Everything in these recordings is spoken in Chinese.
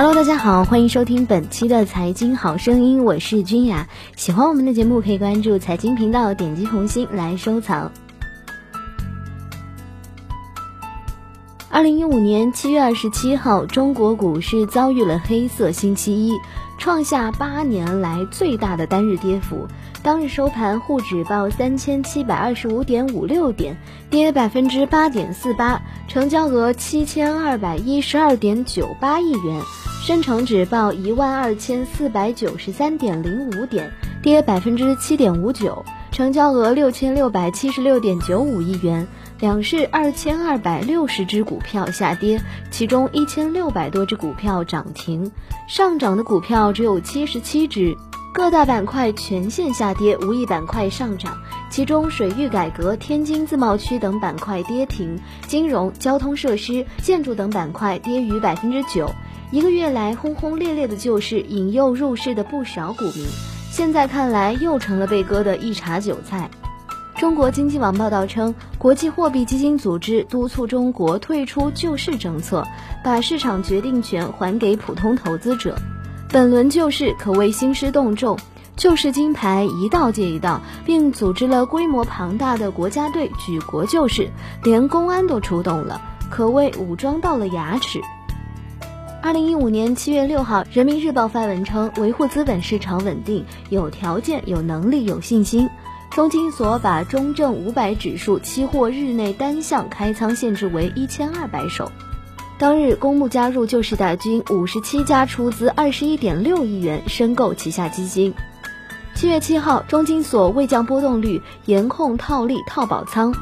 Hello，大家好，欢迎收听本期的财经好声音，我是君雅。喜欢我们的节目，可以关注财经频道，点击红心来收藏。二零一五年七月二十七号，中国股市遭遇了黑色星期一，创下八年来最大的单日跌幅。当日收盘，沪指报三千七百二十五点五六点，跌百分之八点四八，成交额七千二百一十二点九八亿元。深成指报一万二千四百九十三点零五点，跌百分之七点五九，成交额六千六百七十六点九五亿元。两市二千二百六十只股票下跌，其中一千六百多只股票涨停，上涨的股票只有七十七只。各大板块全线下跌，无一板块上涨。其中，水域改革、天津自贸区等板块跌停，金融、交通设施、建筑等板块跌逾百分之九。一个月来轰轰烈烈的救市，引诱入市的不少股民，现在看来又成了被割的一茬韭菜。中国经济网报道称，国际货币基金组织督促中国退出救市政策，把市场决定权还给普通投资者。本轮救市可谓兴师动众，救市金牌一道接一道，并组织了规模庞大的国家队举国救市，连公安都出动了，可谓武装到了牙齿。二零一五年七月六号，人民日报发文称，维护资本市场稳定，有条件、有能力、有信心。中金所把中证五百指数期货日内单向开仓限制为一千二百手。当日，公募加入救市大军，五十七家出资二十一点六亿元申购旗下基金。七月七号，中金所未降波动率，严控套利套保仓。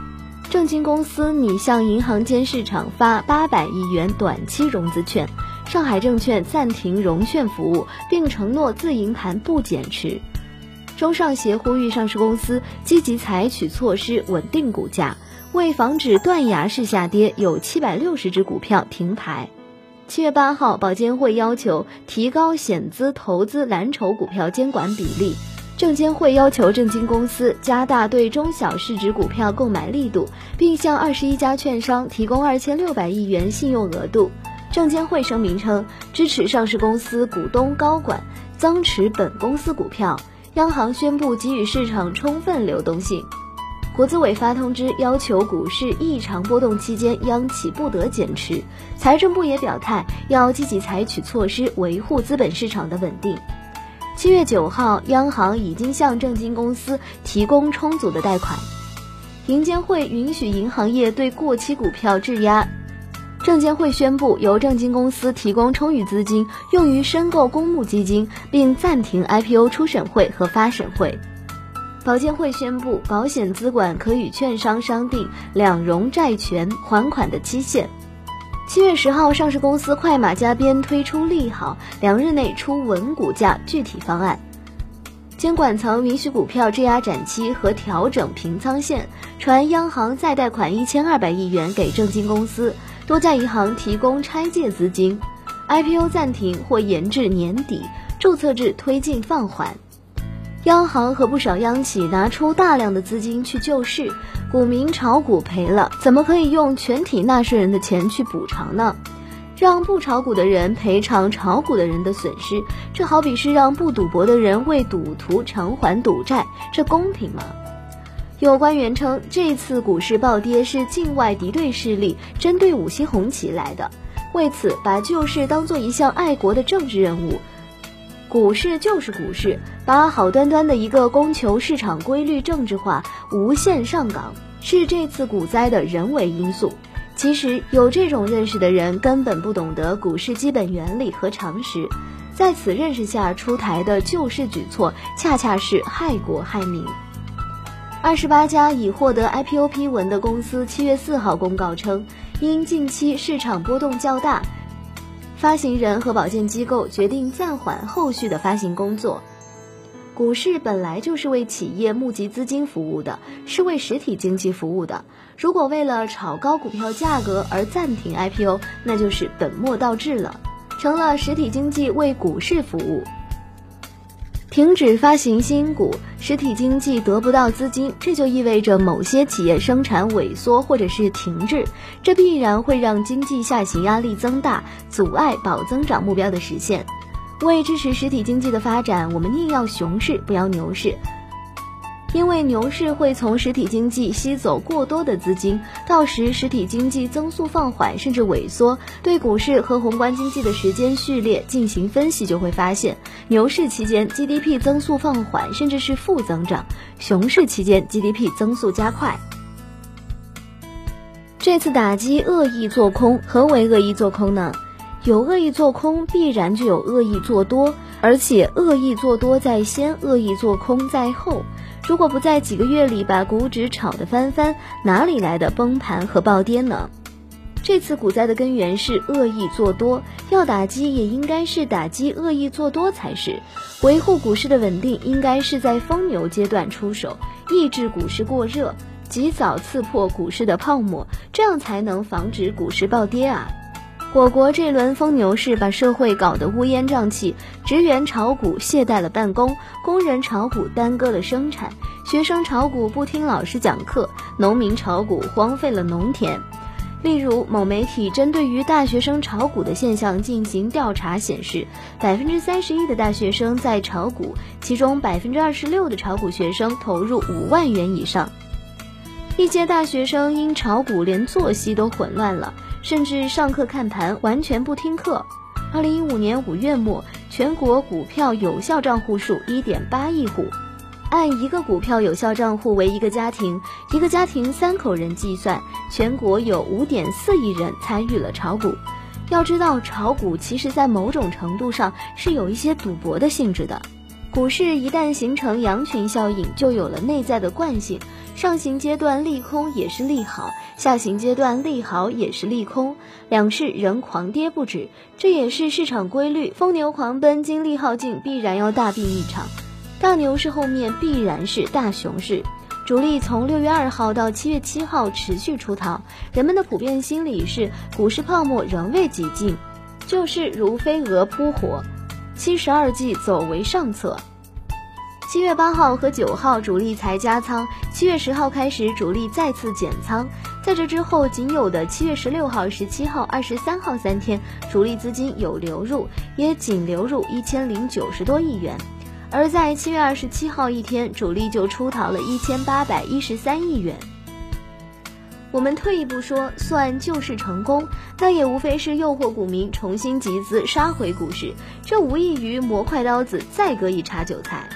证金公司拟向银行间市场发八百亿元短期融资券。上海证券暂停融券服务，并承诺自营盘不减持。中上协呼吁上市公司积极采取措施稳定股价，为防止断崖式下跌，有七百六十只股票停牌。七月八号，保监会要求提高险资投资蓝筹股票监管比例。证监会要求证金公司加大对中小市值股票购买力度，并向二十一家券商提供二千六百亿元信用额度。证监会声明称，支持上市公司股东高管增持本公司股票。央行宣布给予市场充分流动性。国资委发通知，要求股市异常波动期间，央企不得减持。财政部也表态，要积极采取措施维护资本市场的稳定。七月九号，央行已经向证金公司提供充足的贷款。银监会允许银行业对过期股票质押。证监会宣布，由证金公司提供充裕资金用于申购公募基金，并暂停 IPO 初审会和发审会。保监会宣布，保险资管可与券商商定两融债权还款的期限。七月十号，上市公司快马加鞭推出利好，两日内出稳股价具体方案。监管层允许股票质押展期和调整平仓线，传央行再贷款一千二百亿元给证金公司。多家银行提供拆借资金，IPO 暂停或延至年底，注册制推进放缓。央行和不少央企拿出大量的资金去救市，股民炒股赔了，怎么可以用全体纳税人的钱去补偿呢？让不炒股的人赔偿炒股的人的损失，这好比是让不赌博的人为赌徒偿还赌债，这公平吗？有官员称，这次股市暴跌是境外敌对势力针对五星红旗来的，为此把救市当做一项爱国的政治任务。股市就是股市，把好端端的一个供求市场规律政治化、无限上岗，是这次股灾的人为因素。其实有这种认识的人，根本不懂得股市基本原理和常识，在此认识下出台的救市举措，恰恰是害国害民。二十八家已获得 IPO 批文的公司，七月四号公告称，因近期市场波动较大，发行人和保荐机构决定暂缓后续的发行工作。股市本来就是为企业募集资金服务的，是为实体经济服务的。如果为了炒高股票价格而暂停 IPO，那就是本末倒置了，成了实体经济为股市服务。停止发行新股，实体经济得不到资金，这就意味着某些企业生产萎缩或者是停滞，这必然会让经济下行压力增大，阻碍保增长目标的实现。为支持实体经济的发展，我们宁要熊市，不要牛市。因为牛市会从实体经济吸走过多的资金，到时实体经济增速放缓甚至萎缩，对股市和宏观经济的时间序列进行分析，就会发现，牛市期间 GDP 增速放缓甚至是负增长，熊市期间 GDP 增速加快。这次打击恶意做空，何为恶意做空呢？有恶意做空，必然就有恶意做多，而且恶意做多在先，恶意做空在后。如果不在几个月里把股指炒得翻番，哪里来的崩盘和暴跌呢？这次股灾的根源是恶意做多，要打击也应该是打击恶意做多才是。维护股市的稳定，应该是在疯牛阶段出手，抑制股市过热，及早刺破股市的泡沫，这样才能防止股市暴跌啊！我国这轮疯牛市把社会搞得乌烟瘴气，职员炒股懈怠了办公，工人炒股耽搁了生产，学生炒股不听老师讲课，农民炒股荒废了农田。例如，某媒体针对于大学生炒股的现象进行调查显示，百分之三十一的大学生在炒股，其中百分之二十六的炒股学生投入五万元以上。一些大学生因炒股连作息都混乱了。甚至上课看盘，完全不听课。二零一五年五月末，全国股票有效账户数一点八亿户，按一个股票有效账户为一个家庭，一个家庭三口人计算，全国有五点四亿人参与了炒股。要知道，炒股其实在某种程度上是有一些赌博的性质的。股市一旦形成羊群效应，就有了内在的惯性。上行阶段利空也是利好，下行阶段利好也是利空，两市仍狂跌不止，这也是市场规律。疯牛狂奔，精力耗尽，必然要大病一场。大牛市后面必然是大熊市，主力从六月二号到七月七号持续出逃，人们的普遍心理是股市泡沫仍未挤尽，就是如飞蛾扑火。七十二计走为上策。七月八号和九号主力才加仓，七月十号开始主力再次减仓，在这之后仅有的七月十六号、十七号、二十三号三天，主力资金有流入，也仅流入一千零九十多亿元。而在七月二十七号一天，主力就出逃了一千八百一十三亿元。我们退一步说，算救市成功，那也无非是诱惑股民重新集资杀回股市，这无异于磨快刀子再割一茬韭菜。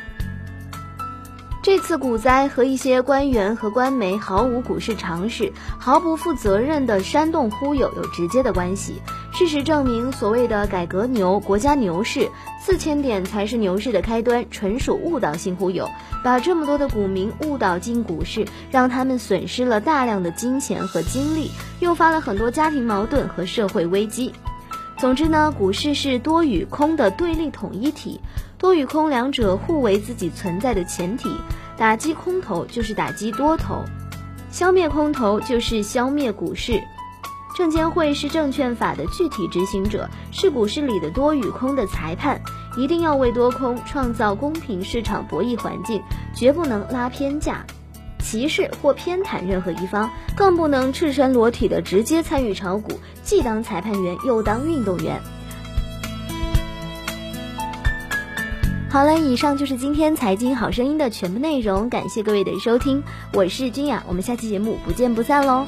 这次股灾和一些官员和官媒毫无股市常识、毫不负责任的煽动忽悠有直接的关系。事实证明，所谓的改革牛、国家牛市，四千点才是牛市的开端，纯属误导性忽悠，把这么多的股民误导进股市，让他们损失了大量的金钱和精力，诱发了很多家庭矛盾和社会危机。总之呢，股市是多与空的对立统一体，多与空两者互为自己存在的前提。打击空头就是打击多头，消灭空头就是消灭股市。证监会是证券法的具体执行者，是股市里的多与空的裁判，一定要为多空创造公平市场博弈环境，绝不能拉偏价。歧视或偏袒任何一方，更不能赤身裸体的直接参与炒股，既当裁判员又当运动员。好了，以上就是今天财经好声音的全部内容，感谢各位的收听，我是君雅，我们下期节目不见不散喽。